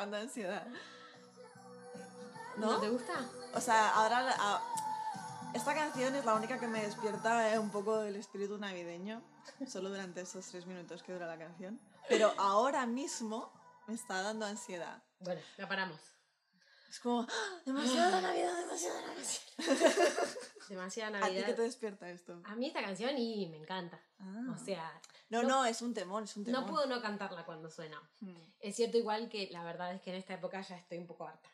está dando ansiedad. ¿No ¿No? te gusta? O sea, ahora a- esta canción es la única que me despierta eh, un poco el espíritu navideño, solo durante esos tres minutos que dura la canción. Pero ahora mismo me está dando ansiedad. Bueno, la paramos. Es como, ¡ah! demasiada Navidad, demasiada Navidad. Demasiada ¿A ti Navidad. qué te despierta esto? A mí esta canción y me encanta. Ah. O sea, no, no- no, es un temón, es un temón. no puedo no cantarla cuando suena. Hmm. Es cierto igual que la verdad es que en esta época ya estoy un poco harta.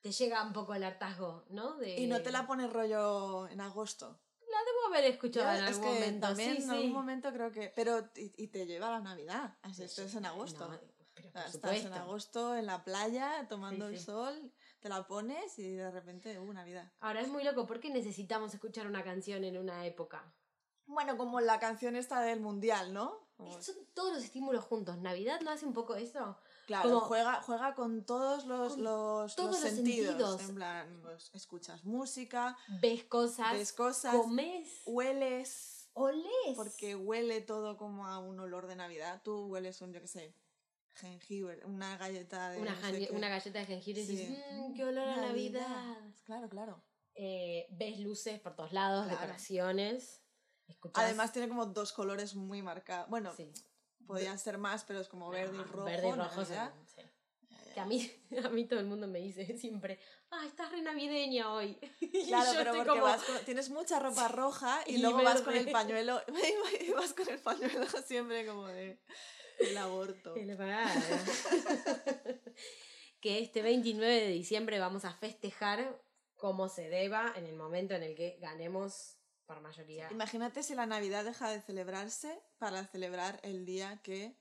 Te llega un poco el hartazgo, ¿no? De... Y no te la pones rollo en agosto. La debo haber escuchado Ya, en es algún que momento. también sí, en sí. algún momento creo que... Pero, y, y te lleva a la Navidad, así estés en agosto. No, pero por sea, estás supuesto. en agosto en la playa tomando Sí, el sí. sol, te la pones y de repente, uh, Navidad. Ahora es muy loco, ¿por qué necesitamos escuchar una canción en una época? Bueno, como la canción esta del mundial, ¿no? Como- Son todos los estímulos juntos. ¿Navidad no hace un poco eso? claro, como- juega, juega con todos los, Con los, todos los los sentidos. sentidos. En plan, pues, escuchas música, Ves cosas, ves cosas, comes, hueles, olés. porque huele todo como a un olor de Navidad. Tú hueles un, yo qué sé, jengibre, una galleta de... una, no sé una galleta de jengibre y Sí. dices, "Mm, qué olor a Navidad. Claro, claro. Eh, ves luces por todos lados, Claro. decoraciones. Escuchas, Además tiene como dos colores muy marcados. Bueno, sí. podían ser más, pero es como verde y Ah, rojo. Verde y rojo, sí, sí. Que a mí, a mí todo el mundo me dice siempre, ah, estás re navideña hoy. Y Claro, yo pero porque como, vas con- tienes mucha ropa roja y, Y luego vas con el verde. pañuelo, y vas con el pañuelo siempre como de el aborto. "Qué le pagara". que este 29 de diciembre vamos a festejar como se deba en el momento en el que ganemos por mayoría. Imagínate si la Navidad deja de celebrarse para celebrar el día que...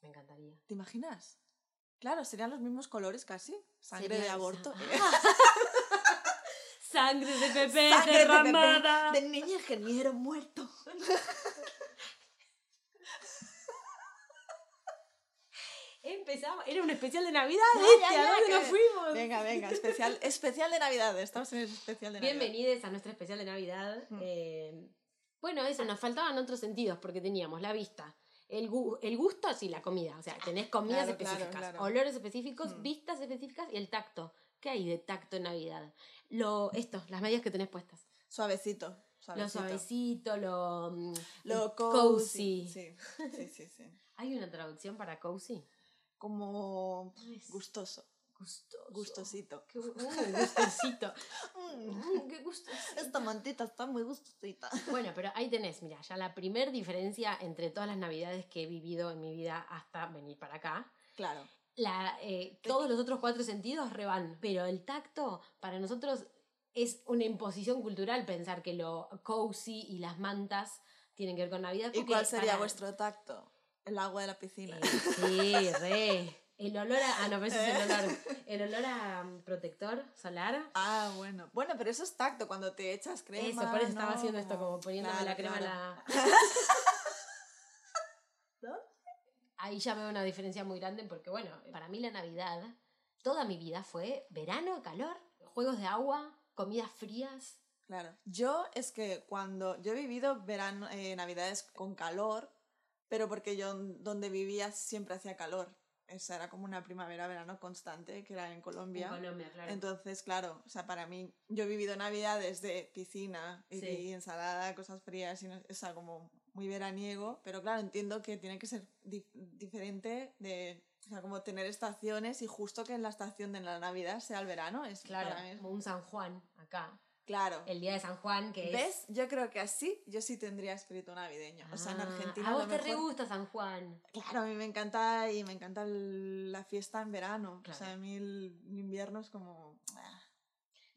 Me encantaría. ¿Te imaginas? Claro, serían los mismos colores casi. Sangre Sería de aborto. Sangre de Pepe Sangre de derramada. bebé, de niño ingeniero muerto. Empezamos, era un especial de Navidad, Ya, este, ya, ¿a dónde que- nos fuimos? Venga, venga, especial, especial de Navidad. Estamos en el especial de Navidad. Bienvenidos a nuestro especial de Navidad. Mm. Eh, bueno, eso, nos faltaban otros sentidos porque teníamos la vista, el, gu- el gusto, sí, la comida. O sea, tenés comidas Claro, claro, específicas, claro. olores específicos, Mm. vistas específicas y el tacto. ¿Qué hay de tacto en Navidad? Lo, esto, las medias que tenés puestas. Suavecito. Lo suavecito. suavecito, lo, mm, Lo el cozy. Sí, sí, sí, sí. ¿Hay una traducción para cozy? Como Es gustoso, gustoso. gustosito. Qué mm, gustosito. Mm, qué gustosito. Esta mantita está muy gustosita. Bueno, pero ahí tenés, mira, ya la primer diferencia entre todas las navidades que he vivido en mi vida hasta venir para acá. Claro. La, eh, todos los otros cuatro sentidos revan, pero el tacto para nosotros es una imposición cultural pensar que lo cozy y las mantas tienen que ver con Navidad. ¿Y cuál sería para- vuestro tacto? El agua de la piscina. Eh, sí, re. El olor a... Ah, no, pero ese es el olor. El olor a mm, protector solar. Ah, bueno. Bueno, pero eso es tacto, cuando te echas crema. Eso, por eso estaba ¿no? haciendo esto, como poniéndome Claro, la crema en claro. la... Ahí ya veo una diferencia muy grande porque, bueno, para mí la Navidad, toda mi vida fue verano, calor, juegos de agua, comidas frías. Claro. Yo es que cuando yo he vivido verano, eh, navidades con calor, pero porque yo donde vivía siempre hacía calor. Esa era como una primavera-verano constante, que era en Colombia. En Colombia, claro. Entonces, claro, o sea, para mí, yo he vivido navidades de piscina y, Sí. y ensalada, cosas frías, y no- o sea, como muy veraniego, pero claro, entiendo que tiene que ser dif- diferente de, o sea, como tener estaciones y justo que en la estación de la Navidad sea el verano, es claro, para mí es- como un San Juan acá. Claro. El día de San Juan, que ¿Ves? Yo creo que así yo sí tendría espíritu navideño. es... O sea, en Ah, Argentina A a vos lo te re gusta San Juan. Claro, a mí me encanta y me encanta el- la fiesta en verano. Claro. O sea, a mí el, el invierno es como... ah,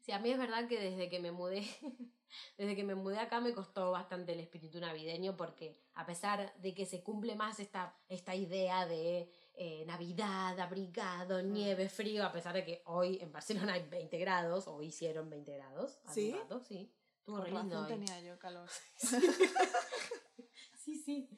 Sí, a mí es verdad que desde que me mudé, desde que me mudé acá me costó bastante el espíritu navideño porque a pesar de que se cumple más esta, esta idea de eh, Navidad, abrigado, nieve, frío, a pesar de que hoy en Barcelona hay 20 grados, o hicieron 20 grados, hace ¿Sí? un rato, sí. Re lindo hoy. tenía yo calor. Sí, sí.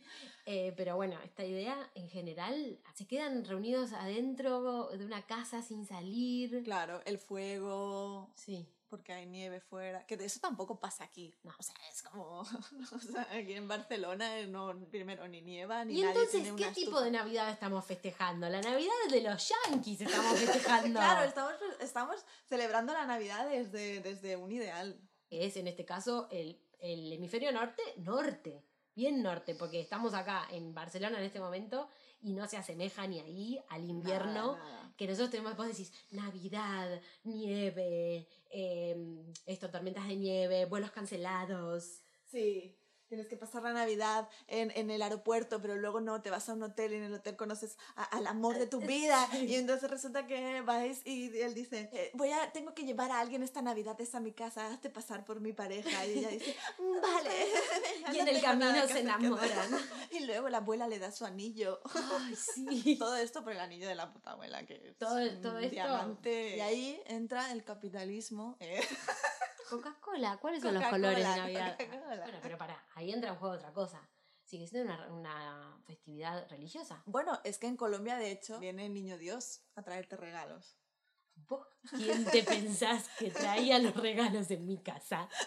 Eh, pero bueno, esta idea en general se quedan reunidos adentro de una casa sin salir. Claro, el fuego, Sí. Porque hay nieve fuera, que de eso tampoco pasa aquí. No. O sea, es como, o sea, aquí en Barcelona no, primero ni nieva, ni ¿Y nadie entonces tiene qué una tipo de Navidad estamos festejando? La Navidad de los yankees estamos festejando. Claro, estamos, estamos celebrando la Navidad desde, desde un ideal. Es en este caso el, el hemisferio norte, norte. Bien norte, porque estamos acá en Barcelona en este momento y no se asemeja ni ahí al invierno. Nada, nada. que nosotros tenemos, vos decís, Navidad, nieve, eh, esto, tormentas de nieve, vuelos cancelados. Sí, tienes que pasar la Navidad en, en el aeropuerto, pero luego no, te vas a un hotel y en el hotel conoces a- al amor de tu vida. Sí. Y entonces resulta que vais y él dice, eh, voy a, tengo que llevar a alguien esta Navidad a mi casa, hazte pasar por mi pareja. Y ella dice, "Mm, vale. Y en el camino se enamoran. hacer". Y luego la abuela le da su anillo. Ay, sí. Todo esto por el anillo de la puta abuela, que es Todo- un todo esto- diamante. Y ahí entra el capitalismo. eh. Coca-Cola, ¿cuáles son los colores de Navidad? Bueno, pero pará, ahí entra en juego otra cosa. Sigue siendo una, una festividad religiosa. Bueno, es que en Colombia, de hecho, viene el niño Dios a traerte regalos. ¿Vos quién te pensás que traía los regalos en mi casa?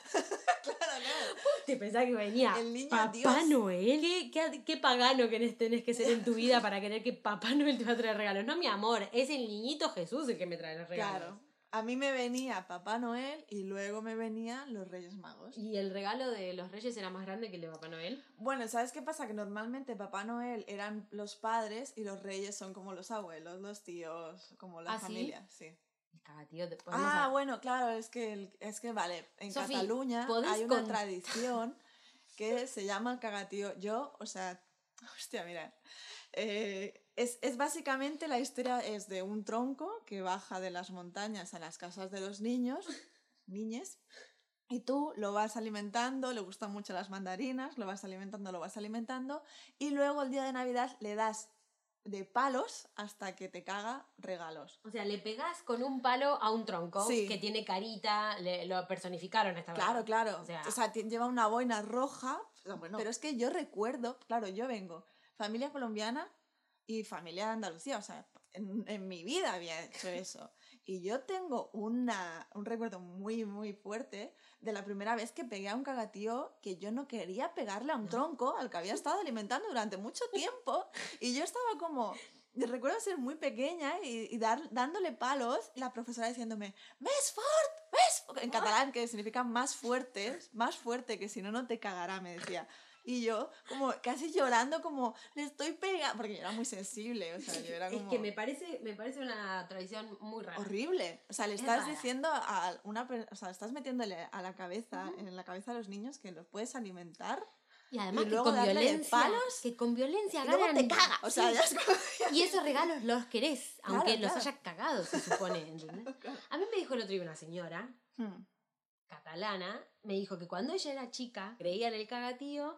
Claro, claro. ¿Te pensás que venía El niño Papá Dios. Noel? ¿Qué, qué, qué pagano que tenés que ser en tu vida para querer que Papá Noel te va a traer regalos? No, mi amor, es el niñito Jesús el que me trae los regalos. Claro. A mí me venía Papá Noel y luego me venían los Reyes Magos. ¿Y el regalo de los reyes era más grande que el de Papá Noel? Bueno, ¿sabes qué pasa? Que normalmente Papá Noel eran los padres y los reyes son como los abuelos, los tíos, como la ¿Ah, sí? familia, sí. El cagatío te Ah, a- bueno, claro, es que, el- es que vale, en Cataluña ¿podés hay una con- tradición que se llama el cagatío. Yo, o sea, hostia, mira, eh, es, es básicamente la historia es de un tronco que baja de las montañas a las casas de los niños, niñes, y tú lo vas alimentando, le gustan mucho las mandarinas, lo vas alimentando, lo vas alimentando, y luego el día de Navidad le das de palos hasta que te caga regalos. O sea, le pegás con un palo a un tronco Sí. que tiene carita, le- lo personificaron esta vez. Claro, claro. O sea- O sea, ti- lleva una boina roja. bueno, pero es que yo recuerdo, claro, yo vengo, familia colombiana y familia de Andalucía. O sea, en, en mi vida había hecho eso. Y yo tengo una, un recuerdo muy, muy fuerte de la primera vez que pegué a un cagatío que yo no quería pegarle a un tronco al que había estado alimentando durante mucho tiempo. Y yo estaba como. Recuerdo ser muy pequeña y, y dar, dándole palos y la profesora diciéndome, ¡Més fort! ¡Més fort!", En catalán, que significa más fuerte, más fuerte, que si no, no te cagará, me decía. Y yo, como casi llorando, como, le estoy pegando, porque yo era muy sensible, o sea, yo era como... Es que me parece, me parece una tradición muy rara. Horrible. O sea, le Es estás rara. diciendo a una o sea, estás metiéndole a la cabeza, en la cabeza de los niños que los puedes alimentar Y además Y que con violencia, palos, que con violencia y luego ganan. te caga. O sea, Sí. ya Y esos regalos los querés, Claro, aunque los claro. haya cagado, se supone, ¿entendés? A mí me dijo el otro día una señora Hmm. catalana, me dijo que cuando ella era chica creía en el cagatío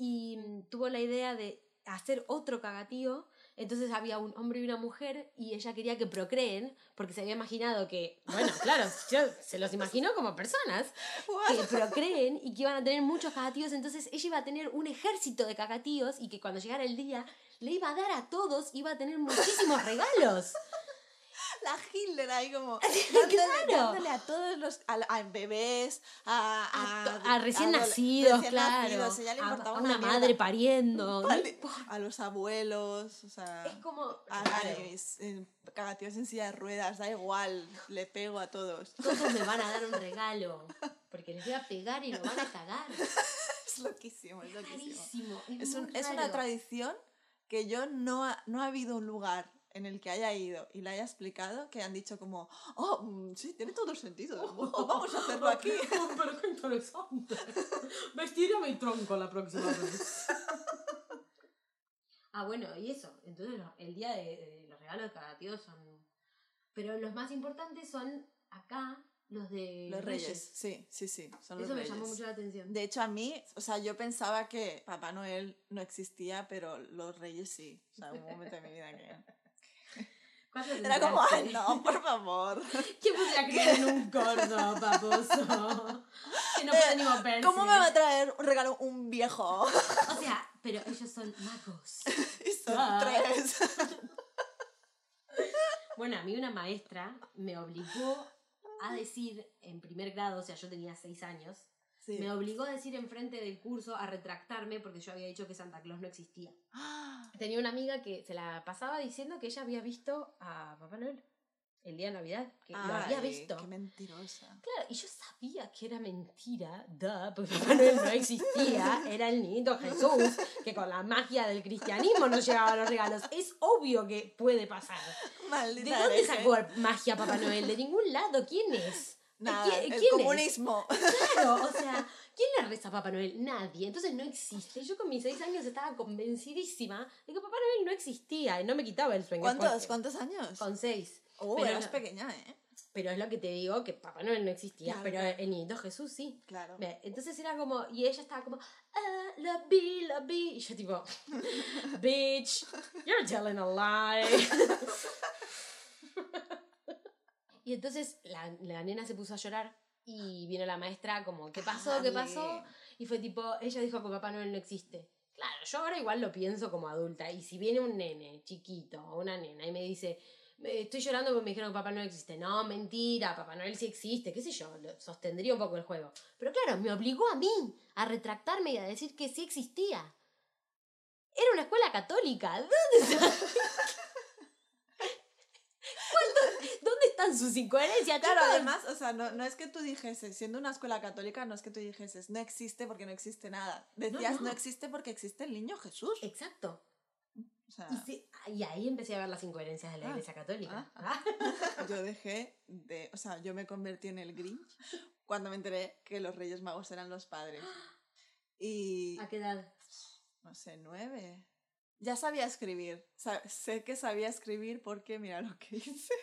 y mm, tuvo la idea de hacer otro cagatío. Entonces había un hombre y una mujer y ella quería que procreen porque se había imaginado que, bueno, claro, yo- se los imaginó como personas que procreen y que iban a tener muchos cagatíos. Entonces ella iba a tener un ejército de cagatíos y que cuando llegara el día le iba a dar a todos, iba a tener muchísimos regalos. La Hitler ahí como dándole, Claro. dándole a todos los a, a bebés, a, A, a, recién nacidos, recién claro. nacidos, ella le a, importaba a una mierda. madre pariendo. a los abuelos, o sea, Es como. cagatíos en silla de ruedas, da igual, le pego a todos. todos me van a dar un regalo. Porque les voy a pegar y lo van a cagar. Es loquísimo, es loquísimo. Rarísimo. Es, Es, un- es una tradición que yo no ha, no ha habido un lugar en el que haya ido y la haya explicado que han dicho como, oh, mm, sí, tiene todo el sentido, oh, vamos a hacerlo aquí. pero qué interesante. Vestiré mi tronco la próxima vez. ah, bueno, y eso. Entonces el día de, de los regalos de cagatíos son... Pero los más importantes son acá los de Los reyes, sí, sí, sí, son los Eso me reyes. llamó mucho la atención. De hecho, a mí, o sea, yo pensaba que Papá Noel no existía, pero los reyes sí. O sea, hubo un momento de mi vida que... ¿Cuándo te Era como, ay, no, por favor. ¿Quién podría creer en un corno, paposo? Que no puede ni moverse. ¿Cómo me va a traer un regalo un viejo? O sea, pero ellos son magos. Y son Ah. tres. Bueno, a mí una maestra me obligó a decir en primer grado, o sea, yo tenía seis años, Sí. me obligó a decir enfrente del curso a retractarme porque yo había dicho que Santa Claus no existía. Tenía una amiga que se la pasaba diciendo que ella había visto a Papá Noel el día de Navidad, que lo había Ay, visto. Qué mentirosa. Claro, y yo sabía que era mentira, duh, porque Papá Noel no existía, era el niñito Jesús, que con la magia del cristianismo nos llevaba los regalos. Es obvio que puede pasar. Maldita ¿De dónde sacó magia Papá Noel? De ningún lado. ¿Quién es? Nada, ¿Qui- el quién es? comunismo. Claro, o sea, ¿quién le reza a Papá Noel? Nadie. Entonces no existe. Yo con mis seis años estaba convencidísima de que Papá Noel no existía y no me quitaba el sueño. ¿Cuántos, ¿Cuántos años? Con seis. Oh, pero, eras no- pequeña, ¿eh? pero es lo que te digo, que Papá Noel no existía, Claro, pero claro. el niñito Jesús sí. Claro. Entonces era como, y ella estaba como, ah, la vi, la vi. Y yo tipo, bitch, you're telling a lie. y entonces la, la nena se puso a llorar y vino la maestra como, ¿qué pasó? ¿Qué pasó? Y fue tipo, ella dijo que Papá Noel no existe. Claro, yo ahora igual lo pienso como adulta. Y si viene un nene chiquito o una nena y me dice, "Me- estoy llorando porque me dijeron que Papá Noel existe. No, mentira, Papá Noel sí existe, qué sé yo, sostendría un poco el juego. Pero claro, me obligó a mí a retractarme y a decir que sí existía. Era una escuela católica. ¿Dónde, está- ¿Cuánto- ¿Dónde están sus incoherencias? Claro, chicos? además, o sea, no, no es que tú dijeses, siendo una escuela católica, no es que tú dijeses, no existe porque no existe nada. Decías, no, no. existe porque existe el niño Jesús. Exacto. O sea, Y, sí- y ahí empecé a ver las incoherencias de la Ah, iglesia católica. ah, Ah. yo dejé de, o sea, yo me convertí en el Grinch cuando me enteré que los Reyes Magos eran los padres. Y, ¿A qué edad? no sé, nueve. Ya sabía escribir. Sa- sé que sabía escribir porque, mira lo que hice.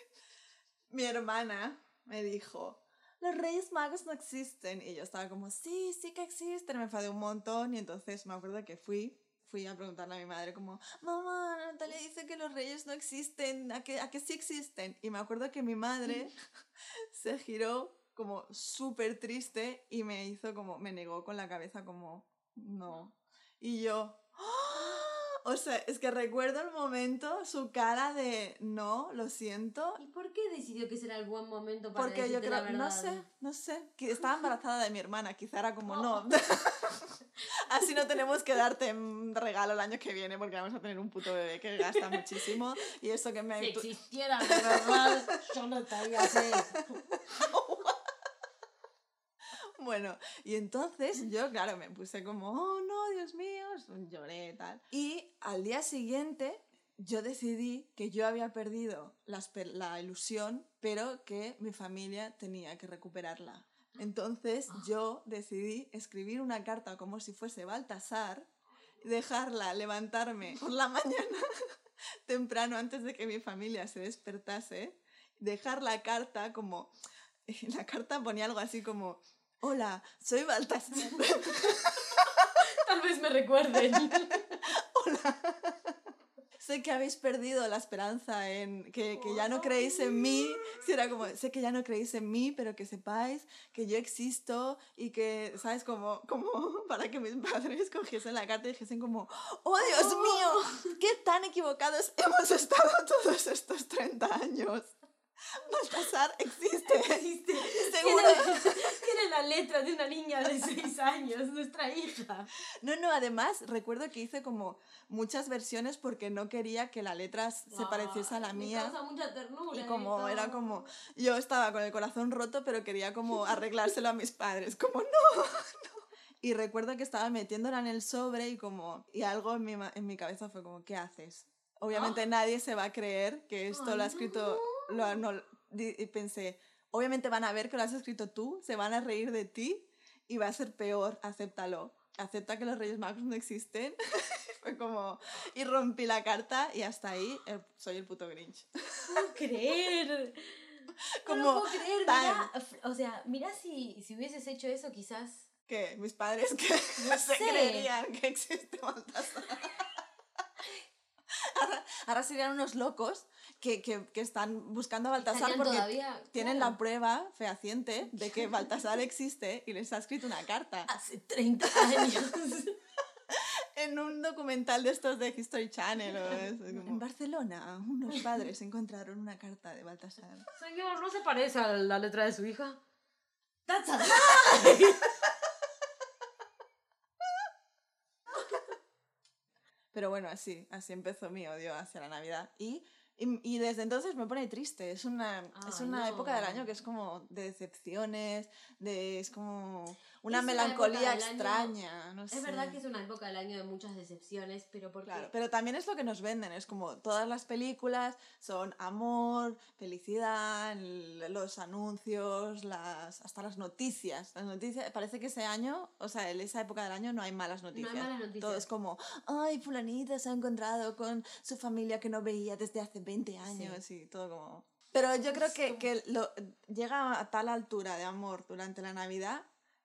Mi hermana me dijo, los Reyes Magos no existen. Y yo estaba como, sí, sí que existen. Me enfadé un montón y entonces me acuerdo que fui, fui a preguntarle a mi madre como, mamá, Natalia dice que los Reyes no existen, ¿a que, a que sí existen? Y me acuerdo que mi madre se giró como súper triste y me hizo como, me negó con la cabeza como, no. Y yo, ¡ah! O sea, es que recuerdo el momento, su cara de, no, lo siento. ¿Y por qué decidió que ese era el buen momento para Porque yo decirte la creo, no sé, no sé, que estaba embarazada de mi hermana, quizá era como, no. Así no tenemos que darte un regalo el año que viene porque vamos a tener un puto bebé que gasta muchísimo y eso que me... Si existiera de verdad, yo no estaría así. Bueno, y entonces yo, claro, me puse como, oh no, Dios mío, lloré tal. Y al día siguiente yo decidí que yo había perdido la, la ilusión, pero que mi familia tenía que recuperarla. Entonces yo decidí escribir una carta como si fuese Baltasar, dejarla levantarme por la mañana temprano antes de que mi familia se despertase, dejar la carta como... La carta ponía algo así como, hola, soy Baltasar. Tal vez me recuerden. sé que habéis perdido la esperanza en que, que ya no creéis en mí. Sí, era como, sé que ya no creéis en mí, pero que sepáis que yo existo y que, ¿sabes? Como, como para que mis padres cogiesen la carta y dijesen como, ¡Oh, Dios mío! ¡Qué tan equivocados hemos estado todos estos 30 años! Baltasar existe. Existe. Seguro. Tiene, tiene la letra de una niña de 6 años, nuestra hija. No, no, además recuerdo que hice como muchas versiones porque no quería que la letra se pareciese a la Ay, mía. Me causa mucha ternura. Y como era como, yo estaba con el corazón roto, pero quería como arreglárselo a mis padres, como no, no. Y recuerdo que estaba metiéndola en el sobre y como, y algo en mi, en mi cabeza fue como, ¿qué haces? Obviamente nadie se va a creer que esto lo ha escrito, lo, no, y pensé, obviamente van a ver que lo has escrito tú, se van a reír de ti y va a ser peor, acéptalo. Acepta que los Reyes Magos no existen. Fue como, y rompí la carta y hasta ahí eh, soy el puto Grinch. No creer. Como, no lo puedo creer. Mirá, o sea, mirá si, si hubieses hecho eso, quizás. que mis padres que No se sé. creerían que existe Baltasar. Ahora, ahora serían unos locos que, que, que están buscando a Baltasar porque todavía. tienen claro, la prueba fehaciente de que Baltasar existe y les ha escrito una carta. Hace 30 años. en un documental de estos de History Channel. O eso, como, en Barcelona, unos padres encontraron una carta de Baltasar. Señor, ¿no se parece a la letra de su hija? ¡That's a lie! Pero bueno, así, así empezó mi odio hacia la Navidad. Y, y, y desde entonces me pone triste. Es una, es Ay, una no. época del año que es como de decepciones, de, es como una Es una melancolía época del año- extraña. No sé. Es verdad que es una época del año de muchas decepciones, pero porque... Claro, pero también es lo que nos venden, es como todas las películas son amor, felicidad, los anuncios, las hasta las noticias. Las noticias, parece que ese año, o sea, en esa época del año no hay malas noticias. malas noticias. Todo es como, ay, fulanita se ha encontrado con su familia que no veía desde hace 20 años y todo como... Pero yo creo que, que lo, llega a tal altura de amor durante la Navidad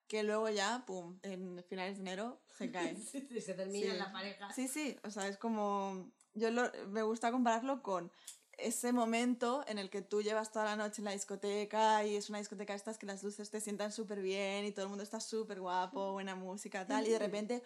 que luego ya, pum, en finales de enero se cae. Sí, sí, se termina Sí. la pareja. Sí, sí, o sea, es como... Yo lo- me gusta compararlo con ese momento en el que tú llevas toda la noche en la discoteca y es una discoteca estas que las luces te sientan súper bien y todo el mundo está súper guapo, buena música, tal, y de repente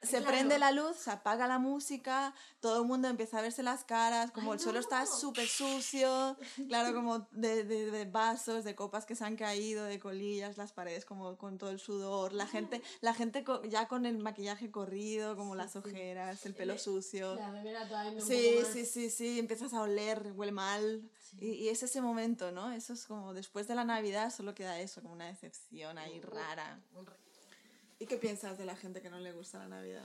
se Claro. prende la luz, se apaga la música, todo el mundo empieza a verse las caras, como Ay, el suelo está súper sucio, claro, como de, de, de vasos, de copas que se han caído, de colillas, las paredes como con todo el sudor, la gente, la gente ya con el maquillaje corrido, como Sí, las sí. ojeras, el pelo Eh, sucio. La remera todavía un Sí, poco sí, sí, sí, empiezas a oler, huele mal. Sí. Y, y es ese momento, ¿no? Eso es como después de la Navidad solo queda eso, como una decepción ahí rara. Un ¿Y qué piensas de la gente que no le gusta la Navidad?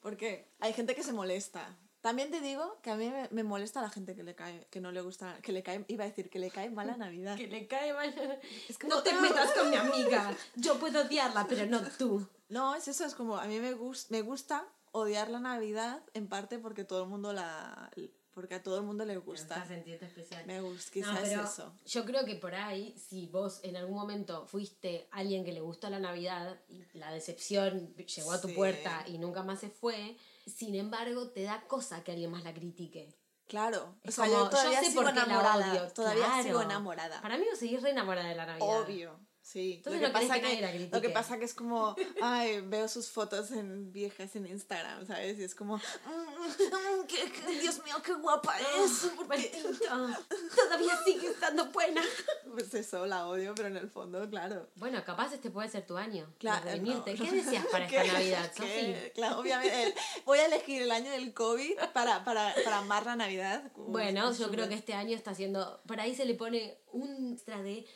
Porque hay gente que se molesta. También te digo que a mí me, me molesta la gente que le cae, que no le gusta, que le cae, iba a decir que le cae mal la Navidad. Que le cae mal. Es como, No te metas con mi amiga. Yo puedo odiarla, pero no tú. No, es eso, es como, a mí me, gus- me gusta odiar la Navidad en parte porque todo el mundo la, porque a todo el mundo le gusta. Estás sintiendo especial. Me gusta, No, quizás pero es eso. Yo creo que por ahí, si vos en algún momento fuiste alguien que le gustó la Navidad y la decepción llegó a tu Sí. puerta y nunca más se fue, sin embargo, te da cosa que alguien más la critique. Claro. O Es sea, como, yo todavía sé sigo enamorada. odio, Todavía claro. sigo enamorada. Para mí vos seguís re enamorada de la Navidad. Obvio. Sí, Entonces lo, no que querés pasa que la lo que pasa que es como, ay, veo sus fotos en viejas en Instagram, ¿sabes? Y es como, "Mm, qué- qué- Dios mío, qué guapa es. ¿por qué?". Maldito. Todavía sigue estando buena. Pues eso, la odio, pero en el fondo, claro. Bueno, capaz este puede ser tu año. Claro, no. ¿Qué deseas para esta. Navidad. Sofi? Claro, obviamente. voy a elegir el año del COVID para, para, para amar la Navidad. Bueno, yo creo que este año está siendo. Por ahí se le pone un extra de.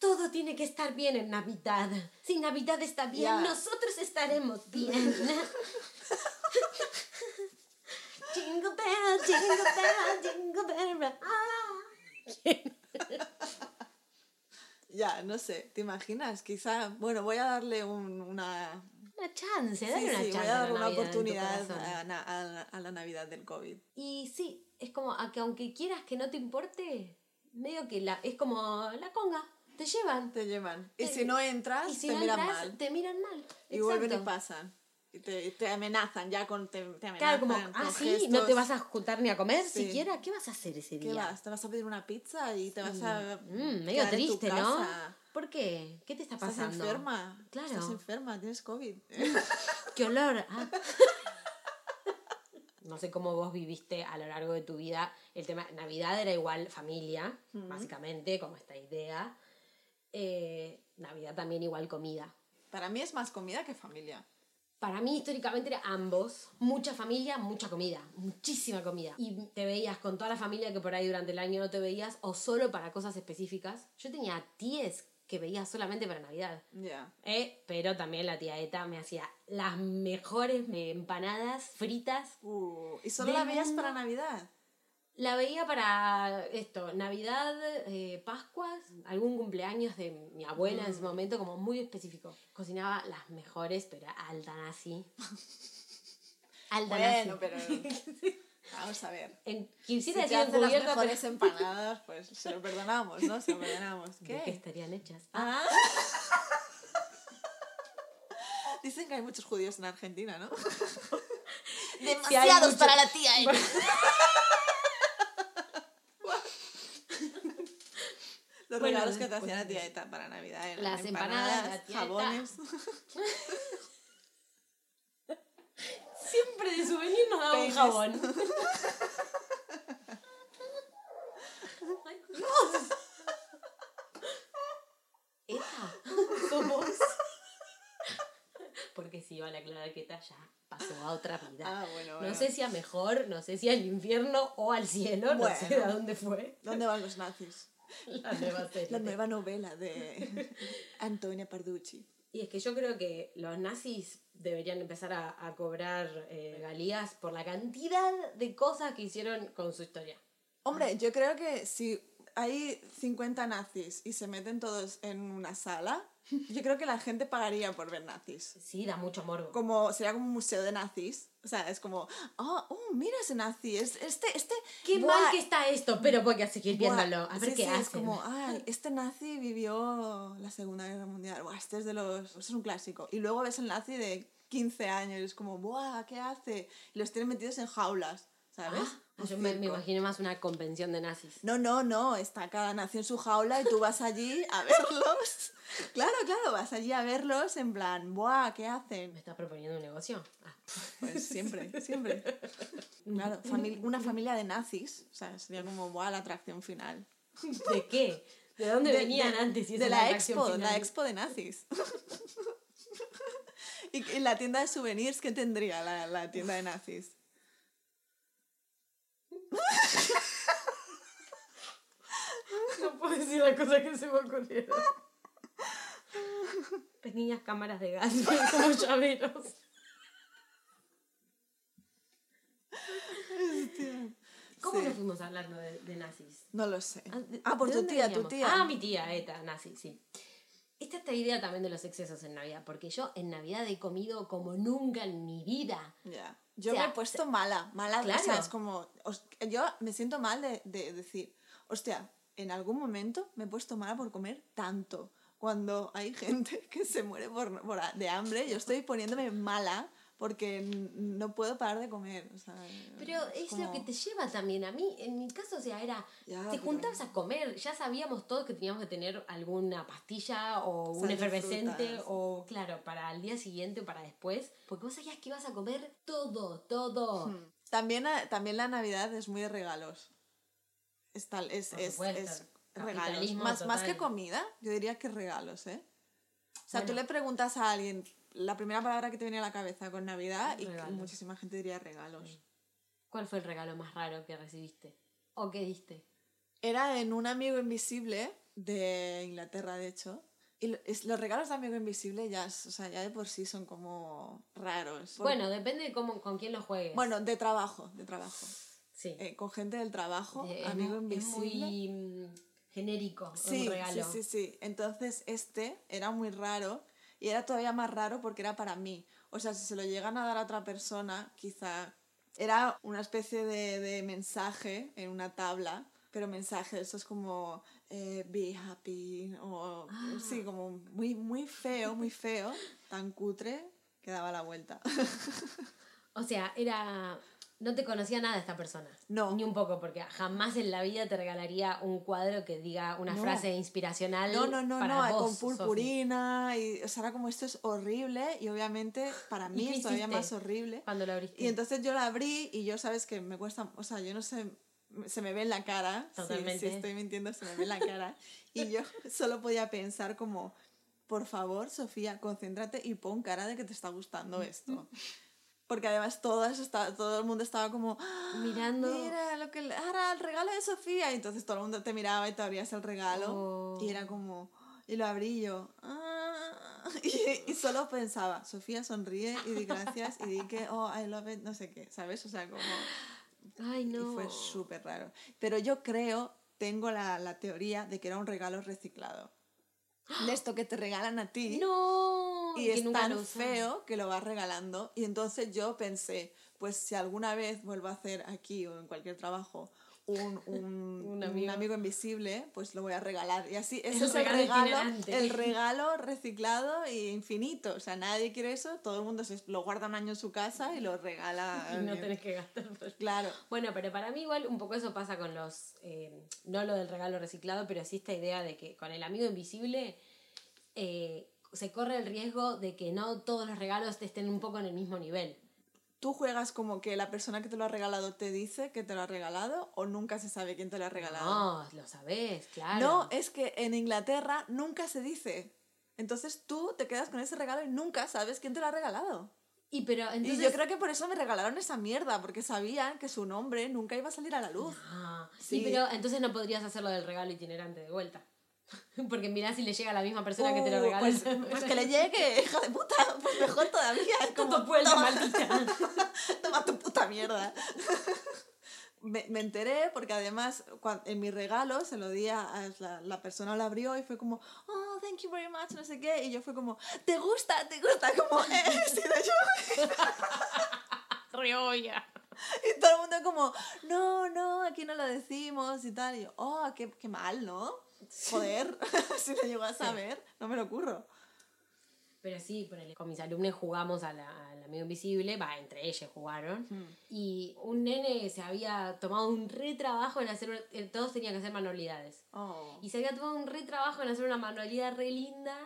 Todo tiene que estar bien en Navidad. Si Navidad está bien, Ya. nosotros estaremos bien. jingle bell, jingle bell, jingle bell. Ah. Ya, no sé, ¿te imaginas? Quizá, bueno, voy a darle un- una, Una chance, Sí, dale una sí, chance. voy a a la dar una oportunidad a, a a la Navidad del COVID. Y sí, es como a que aunque quieras que no te importe, medio que la, es como la conga, te llevan. Te llevan. Y Eh, si no entras, Y si te no miran entras, mal. te miran mal. Y vuelven y Exacto. pasan. Y te, te amenazan ya con. Te, te amenazan. Claro, como, ah, sí, no te gestos. vas a juntar ni a comer Sí. siquiera. ¿Qué vas a hacer ese ¿Qué día? vas? ¿Te vas a pedir una pizza y te vas a. Mm, medio quedar en tu triste, ¿no? casa? ¿Por qué? ¿Qué te está Estás pasando? enferma. Claro. Estás enferma, tienes COVID. ¡Qué olor! Ah. No sé cómo vos viviste a lo largo de tu vida. El tema, Navidad era igual familia, básicamente, como esta idea. Eh, Navidad también igual comida. Para mí es más comida que familia. Para mí históricamente era ambos. Mucha familia, mucha comida. Muchísima comida. Y te veías con toda la familia que por ahí durante el año no te veías o solo para cosas específicas. Yo tenía tías que veía solamente para Navidad. Ya. Eh, pero también la tía Eta me hacía las mejores empanadas fritas. Uh, ¿Y solo la veías para Navidad? La veía para esto, Navidad, eh, Pascuas, algún cumpleaños de mi abuela en ese momento, como muy específico. Cocinaba las mejores, pero alta nazi. Alta Bueno, pero. Vamos a ver. En, Si quisiera te decir las encubierta, pero mejores empanadas, pues se lo perdonamos, ¿no? Se lo perdonamos. ¿de qué ¿Qué? estarían hechas? Ah. Dicen que hay muchos judíos en Argentina, ¿no? Demasiados para la tía. Los Bueno, regalos que te después hacían a de- tía Eta para Navidad eran Las empanadas, la tía Eta. jabones. jabón. Ay, Dios. Eta, somos. Porque si vale aclarar que Eta ya pasó a otra vida. Ah, bueno, bueno. No sé si a mejor, no sé si al infierno o al cielo, no sé a dónde fue. ¿Dónde van los nazis? La nueva serie. La nueva novela de Antonia Parducci. Y es que yo creo que los nazis deberían empezar a, a cobrar eh, regalías por la cantidad de cosas que hicieron con su historia. Hombre, yo creo que si hay 50 nazis y se meten todos en una sala, yo creo que la gente pagaría por ver nazis. Sí, da mucho morbo. Como, sería como un museo de nazis. O sea, es como, oh, oh, mira ese nazi, es, este, este... Qué buah, mal que está esto, pero voy a seguir buah". viéndolo. A ver Sí, qué sí, hacen. Es como, ay, este nazi vivió la Segunda Guerra Mundial. Buah, este es de los... este es un clásico. Y luego ves el nazi de 15 años es como, buah, ¿qué hace? Y los tienen metidos en jaulas, ¿sabes? Ah, yo me, me circo. imaginé más una convención de nazis. No, no, no, está cada nación en su jaula y tú vas allí a verlos. Claro, claro, vas allí a verlos en plan, ¡buah! ¿Qué hacen? ¿Me estás proponiendo un negocio? Ah. Pues siempre, siempre. Claro, famili- una familia de nazis, o sea, sería como, ¡buah! La atracción final. ¿De qué? ¿De dónde De- venían de- antes? y de la expo, final? la expo de nazis. y en la tienda de souvenirs, ¿qué tendría la, la tienda de nazis? No puedo decir la cosa que se me ocurrieron. Pequeñas cámaras de gas como llaveros. ¿Cómo Sí. nos fuimos hablando de, de nazis? No lo sé. ¿de- Ah, por tu tía, tu tía. Ah, mi tía, Eta, nazi, sí. Esta esta idea también de los excesos en Navidad, porque yo en Navidad he comido como nunca en mi vida. Ya. Yo O sea, me he puesto mala, mala, o sea, Claro. es como, yo me siento mal de, de decir, hostia, en algún momento me he puesto mala por comer tanto. Cuando hay gente que se muere por, por de hambre, yo estoy poniéndome mala porque no puedo parar de comer. o sea, Pero es lo como- que te lleva también. A mí, en mi caso, o sea, era. Ya, te pero- juntabas a comer. Ya sabíamos todos que teníamos que tener alguna pastilla o un Sal de efervescente frutas. o, claro, para el día siguiente o para después. Porque vos sabías que ibas a comer todo, todo. Hmm. También, a- también la Navidad es muy de regalos. Es, tal, es, Por es, es regalos. Más, más que comida, yo diría que regalos, ¿eh? O sea, tú Bueno. le preguntas a alguien la primera palabra que te viene a la cabeza con Navidad y Regalos. muchísima gente diría regalos. ¿Cuál fue el regalo más raro que recibiste? ¿O que diste? Era en un amigo invisible de Inglaterra, de hecho. Y lo- es- los regalos de amigo invisible ya, es- o sea, ya de por sí son como raros. Por- Bueno, depende de cómo, con quién lo juegues. bueno, de trabajo, de trabajo. sí. Eh, con gente del trabajo, Eh, es amigo es invisible. muy mm, genérico Sí, un regalo. sí, sí, sí. Entonces este era muy raro y era todavía más raro porque era para mí. O sea, si se lo llegan a dar a otra persona, quizá era una especie de, de mensaje en una tabla, pero mensaje, eso es como eh, be happy o Ah. sí, como muy, muy feo, muy feo, tan cutre que daba la vuelta. O sea, era. No te conocía nada esta persona. No. Ni un poco, porque jamás en la vida te regalaría un cuadro que diga una No. frase inspiracional. No, no, no, para no, vos, con Sofi. purpurina y o sea, era como esto es horrible y obviamente para mí es todavía más horrible. Cuando lo abriste. Y entonces yo la abrí y yo sabes que me cuesta, o sea, yo no sé, se me ve en la cara, Totalmente. si estoy mintiendo se me ve en la cara, y yo solo podía pensar como, por favor, Sofía, concéntrate y pon cara de que te está gustando esto. Porque además todas está, todo el mundo estaba como, "Ah, Mirando. mira, lo que, ahora el regalo de Sofía, y entonces todo el mundo te miraba y te abrías el regalo, Oh. y era como, y lo abrí yo, "Ah", y, y solo pensaba, Sofía sonríe y di gracias y di que, oh, I love it, no sé qué, ¿sabes? O sea, como... Ay, no. Y fue súper raro. Pero yo creo, tengo la, la teoría de que era un regalo reciclado. De esto que te regalan a ti. No. Y es tan lo feo que lo vas regalando. Y entonces yo pensé, pues si alguna vez vuelvo a hacer aquí o en cualquier trabajo un, un, Un un amigo. invisible, pues lo voy a regalar. Y así, ese El es el regalo itinerante. el regalo reciclado e infinito. O sea, nadie quiere eso, todo el mundo se, lo guarda un año en su casa y lo regala. Y no tenés que gastar. Claro. Bueno, pero para mí igual un poco eso pasa con los, eh, no lo del regalo reciclado, pero sí esta idea de que con el amigo invisible eh, se corre el riesgo de que no todos los regalos estén un poco en el mismo nivel. ¿Tú juegas como que la persona que te lo ha regalado te dice que te lo ha regalado o nunca se sabe quién te lo ha regalado? No, lo sabés, claro. No, es que en Inglaterra nunca se dice. Entonces tú te quedas con ese regalo y nunca sabes quién te lo ha regalado. Y pero entonces... Y yo creo que por eso me regalaron esa mierda, porque sabían que su nombre nunca iba a salir a la luz. Ah, sí. Sí. pero entonces no podrías hacerlo del regalo itinerante de vuelta. Porque mirá si le llega a la misma persona que te lo Uh, regaló. Pues, pues que le llegue, hija de puta, pues mejor todavía. Es como, Todo pueblo, toma, maldita. toma tu puta mierda. Me, me enteré porque además cuan- en mi regalo se lo di a, la, la persona lo abrió y fue como, oh, thank you very much, no sé qué. Y yo fue como, ¿te gusta? ¿Te gusta? Como, eh, he sido yo. Rioya. Y todo el mundo como, no, no, aquí no lo decimos y tal. Y yo, oh, qué, qué mal, ¿no? Joder, si lo llego a saber, no me lo ocurro. Pero sí, ponele, con mis alumnos jugamos a la- al amigo invisible, va, entre ellos jugaron. Y un nene se había tomado un re trabajo en hacer, eh, todos tenían que hacer manualidades. Oh. Y se había tomado un re trabajo en hacer una manualidad re linda.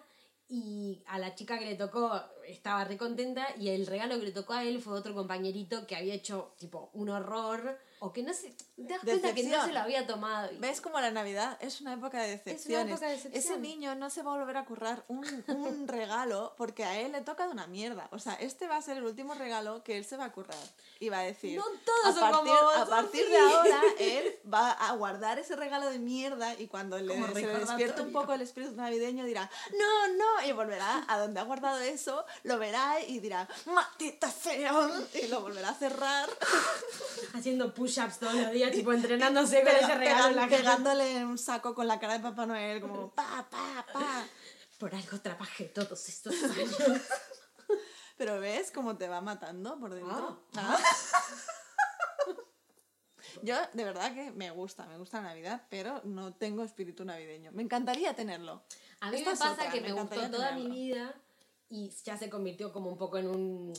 Y a la chica que le tocó estaba re contenta. Y el regalo que le tocó a él fue otro compañerito que había hecho tipo un horror. O que no se. Te das cuenta que no se lo había tomado. Y- ¿Ves como la Navidad es una época de decepciones? época de. Ese niño no se va a volver a currar un, un regalo porque a él le toca de una mierda. O sea, este va a ser el último regalo que él se va a currar. Y va a decir, No todos a son partir, como vos, a partir Sofi". de ahora, él va a guardar ese regalo de mierda y cuando le, se le despierte un poco el espíritu navideño dirá, no, no, y volverá a donde ha guardado eso, lo verá y dirá, maldita sea, y lo volverá a cerrar. haciendo push-ups todos los días, tipo entrenándose con ese regalo en la pegan- cara. pegándole un saco con la cara de Papá Noel, como pa, pa, pa. Por algo trabajé todos estos años. Pero ves cómo te va matando por dentro. Ah. Ah. Yo de verdad que me gusta, me gusta la Navidad, pero no tengo espíritu navideño. Me encantaría tenerlo. A mí Esta me pasa otra, que me me, gustó toda mi tenerlo. vida y ya se convirtió como un poco en un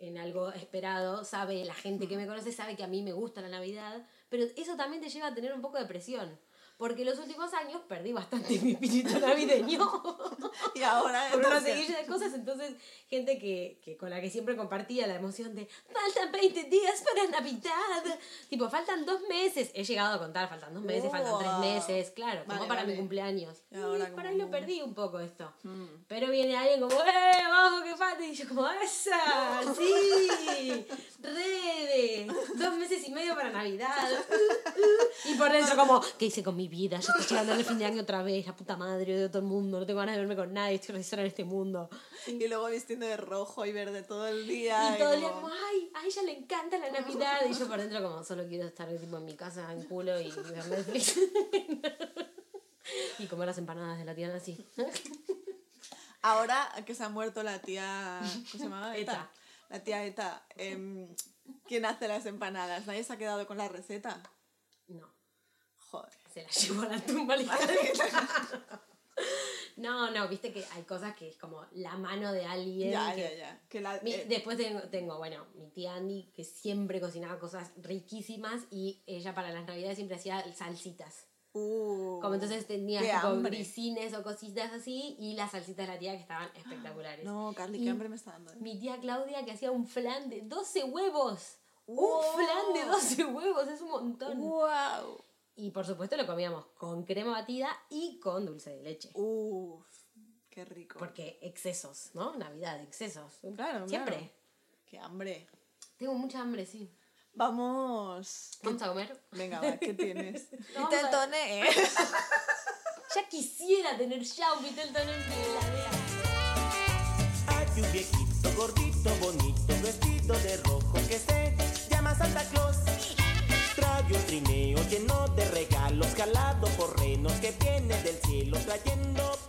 en algo esperado, sabe, la gente que me conoce sabe que a mí me gusta la Navidad, pero eso también te lleva a tener un poco de presión, porque los últimos años perdí bastante mi espíritu navideño. Y ahora por una seguilla de cosas, entonces gente que, que con la que siempre compartía la emoción de faltan 20 días para Navidad, tipo faltan dos meses, he llegado a contar, faltan dos meses, faltan tres meses, claro, como Vale, para vale. mi cumpleaños. Y ahora Y por como ahí lo perdí un poco esto. Mm. Pero viene alguien como, ¡eh, vamos, que falta! Y yo como, ¡esa! ¡Sí! ¡Rede! Dos meses y medio para Navidad. Y por dentro como, ¿qué hice con mi vida? Ya estoy llegando el fin de año otra vez, la puta madre de todo el mundo, no tengo ganas de verme con nadie, estoy re sola en este mundo. Y luego vistiendo de rojo y verde todo el día. Y todo el día como- ¡ay! A ella le encanta la Navidad. Y yo por dentro como, solo quiero estar tipo, en mi casa en culo y ver Netflix. y comer las empanadas de la tía así. Ahora que se ha muerto la tía. ¿Cómo se llamaba? Eta. La tía Eta. em, ¿Quién hace las empanadas? ¿Nadie se ha quedado con la receta? No. Joder. Se la llevó a la tumba la No, no, viste que hay cosas que es como la mano de alguien. Ya, que- ya, ya. Que la, Mi- eh, después tengo, tengo, bueno, mi tía Andy, que siempre cocinaba cosas riquísimas y ella para las navidades siempre hacía salsitas. uh, Como entonces tenía hambre. grisines o cositas así y las salsitas de la tía que estaban espectaculares. No, Carly, qué hambre me está dando. eh. Mi tía Claudia que hacía un flan de 12 huevos. ¡Wow! Un flan de 12 huevos, es un montón. ¡Wow! Y por supuesto lo comíamos con crema batida y con dulce de leche. Uf, qué rico. Porque excesos, ¿no? Navidad, excesos. Claro, Siempre. claro. Qué hambre. Tengo mucha hambre, sí. Vamos. ¿Qué- Vamos a comer. Venga, va, ¿qué tienes? Viteltoné, ¿eh? Ya quisiera tener ya un Vitelton en mi heladera. Hay un viejito gordito, bonito, vestido de rojo que se llama Santa Claus. Trae un trineo lleno de regalos, jalado por renos que viene del cielo, trayendo